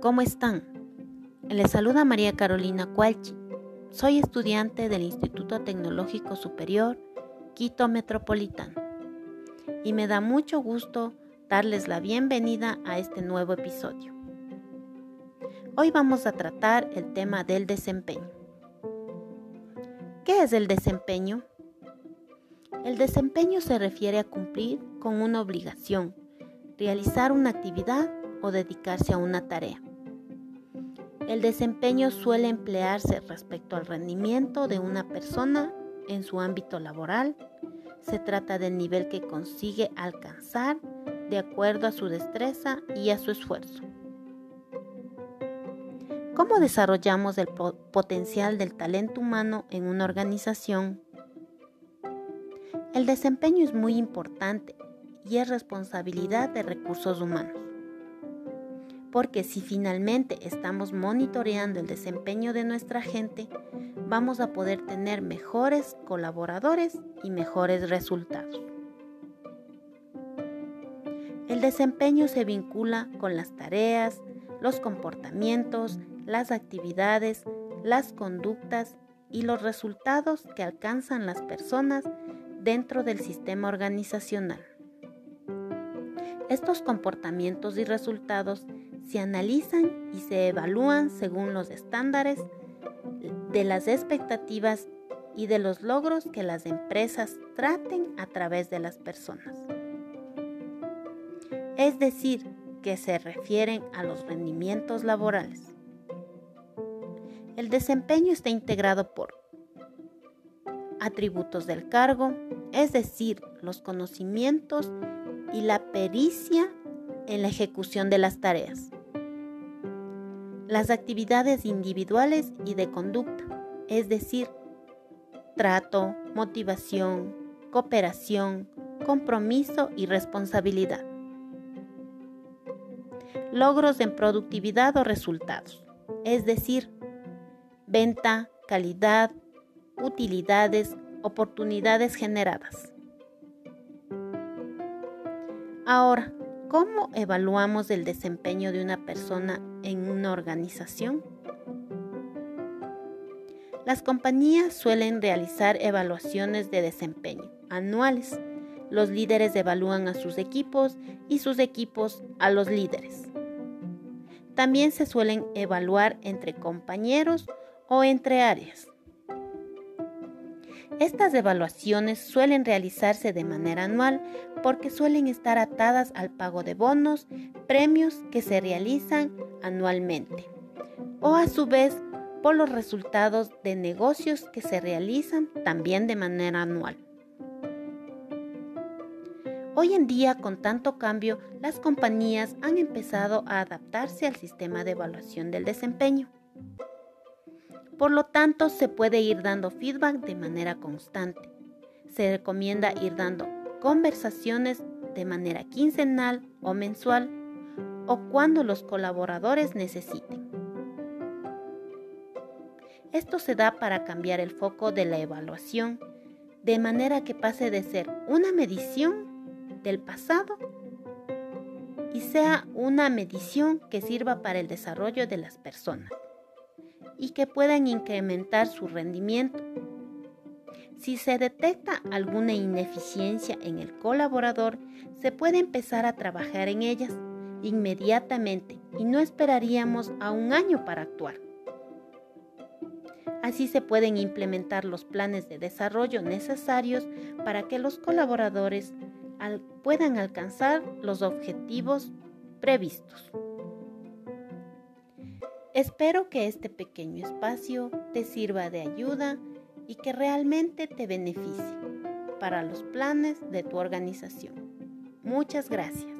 ¿cómo están? Les saluda María Carolina Cualchi. Soy estudiante del Instituto Tecnológico Superior Quito Metropolitano y me da mucho gusto darles la bienvenida a este nuevo episodio. Hoy vamos a tratar el tema del desempeño. ¿Qué es el desempeño? El desempeño se refiere a cumplir con una obligación, realizar una actividad o dedicarse a una tarea. El desempeño suele emplearse respecto al rendimiento de una persona en su ámbito laboral. Se trata del nivel que consigue alcanzar de acuerdo a su destreza y a su esfuerzo. ¿Cómo desarrollamos el potencial del talento humano en una organización? El desempeño es muy importante y es responsabilidad de recursos humanos porque si finalmente estamos monitoreando el desempeño de nuestra gente, vamos a poder tener mejores colaboradores y mejores resultados. El desempeño se vincula con las tareas, los comportamientos, las actividades, las conductas y los resultados que alcanzan las personas dentro del sistema organizacional. Estos comportamientos y resultados se analizan y se evalúan según los estándares de las expectativas y de los logros que las empresas traten a través de las personas. Es decir, que se refieren a los rendimientos laborales. El desempeño está integrado por atributos del cargo, es decir, los conocimientos y la pericia en la ejecución de las tareas las actividades individuales y de conducta, es decir, trato, motivación, cooperación, compromiso y responsabilidad. Logros en productividad o resultados, es decir, venta, calidad, utilidades, oportunidades generadas. Ahora, ¿Cómo evaluamos el desempeño de una persona en una organización? Las compañías suelen realizar evaluaciones de desempeño anuales. Los líderes evalúan a sus equipos y sus equipos a los líderes. También se suelen evaluar entre compañeros o entre áreas. Estas evaluaciones suelen realizarse de manera anual porque suelen estar atadas al pago de bonos, premios que se realizan anualmente, o a su vez por los resultados de negocios que se realizan también de manera anual. Hoy en día, con tanto cambio, las compañías han empezado a adaptarse al sistema de evaluación del desempeño. Por lo tanto, se puede ir dando feedback de manera constante. Se recomienda ir dando conversaciones de manera quincenal o mensual o cuando los colaboradores necesiten. Esto se da para cambiar el foco de la evaluación de manera que pase de ser una medición del pasado y sea una medición que sirva para el desarrollo de las personas y que puedan incrementar su rendimiento. Si se detecta alguna ineficiencia en el colaborador, se puede empezar a trabajar en ellas inmediatamente y no esperaríamos a un año para actuar. Así se pueden implementar los planes de desarrollo necesarios para que los colaboradores puedan alcanzar los objetivos previstos. Espero que este pequeño espacio te sirva de ayuda y que realmente te beneficie para los planes de tu organización. Muchas gracias.